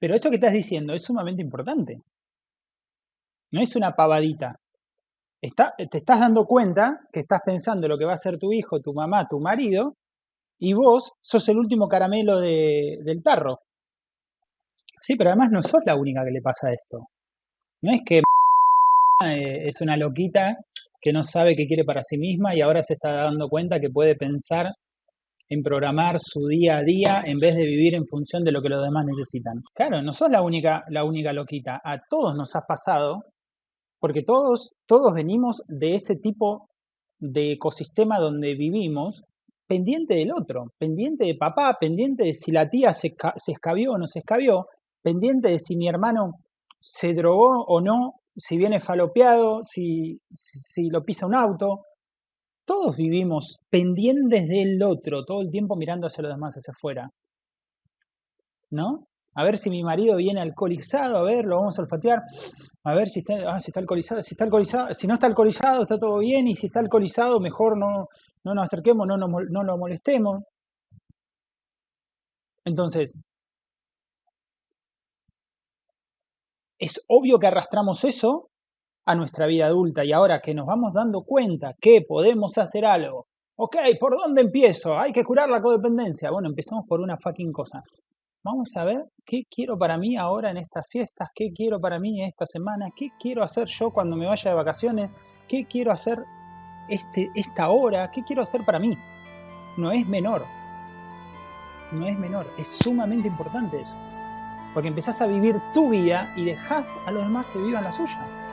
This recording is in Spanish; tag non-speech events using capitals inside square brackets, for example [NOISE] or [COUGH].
Pero esto que estás diciendo es sumamente importante. No es una pavadita. Te estás dando cuenta que estás pensando lo que va a ser tu hijo, tu mamá, tu marido, y vos sos el último caramelo de- del tarro. Sí, pero además no sos la única que le pasa esto. No es que [LAUGHS] eh, es una loquita que no sabe qué quiere para sí misma y ahora se está dando cuenta que puede pensar en programar su día a día en vez de vivir en función de lo que los demás necesitan. Claro, no sos la única, la única loquita. A todos nos ha pasado, porque todos, todos venimos de ese tipo de ecosistema donde vivimos, pendiente del otro, pendiente de papá, pendiente de si la tía se, se escabió o no se escabió, pendiente de si mi hermano se drogó o no, si viene falopeado, si si lo pisa un auto, todos vivimos pendientes del otro, todo el tiempo mirando hacia los demás, hacia afuera, ¿no? A ver si mi marido viene alcoholizado, a ver, lo vamos a olfatear, a ver si está, ah, si está alcoholizado, si está alcoholizado, si no está alcoholizado, está todo bien, y si está alcoholizado, mejor no, no nos acerquemos, no, nos no lo molestemos. Entonces, es obvio que arrastramos eso a nuestra vida adulta y ahora que nos vamos dando cuenta que podemos hacer algo, ok, ¿por dónde empiezo? Hay que curar la codependencia. Bueno, empezamos por una fucking cosa. Vamos a ver qué quiero para mí ahora en estas fiestas, qué quiero para mí esta semana, qué quiero hacer yo cuando me vaya de vacaciones, qué quiero hacer este, esta hora, qué quiero hacer para mí. No es menor, no es menor, es sumamente importante eso. Porque empezás a vivir tu vida y dejás a los demás que vivan la suya.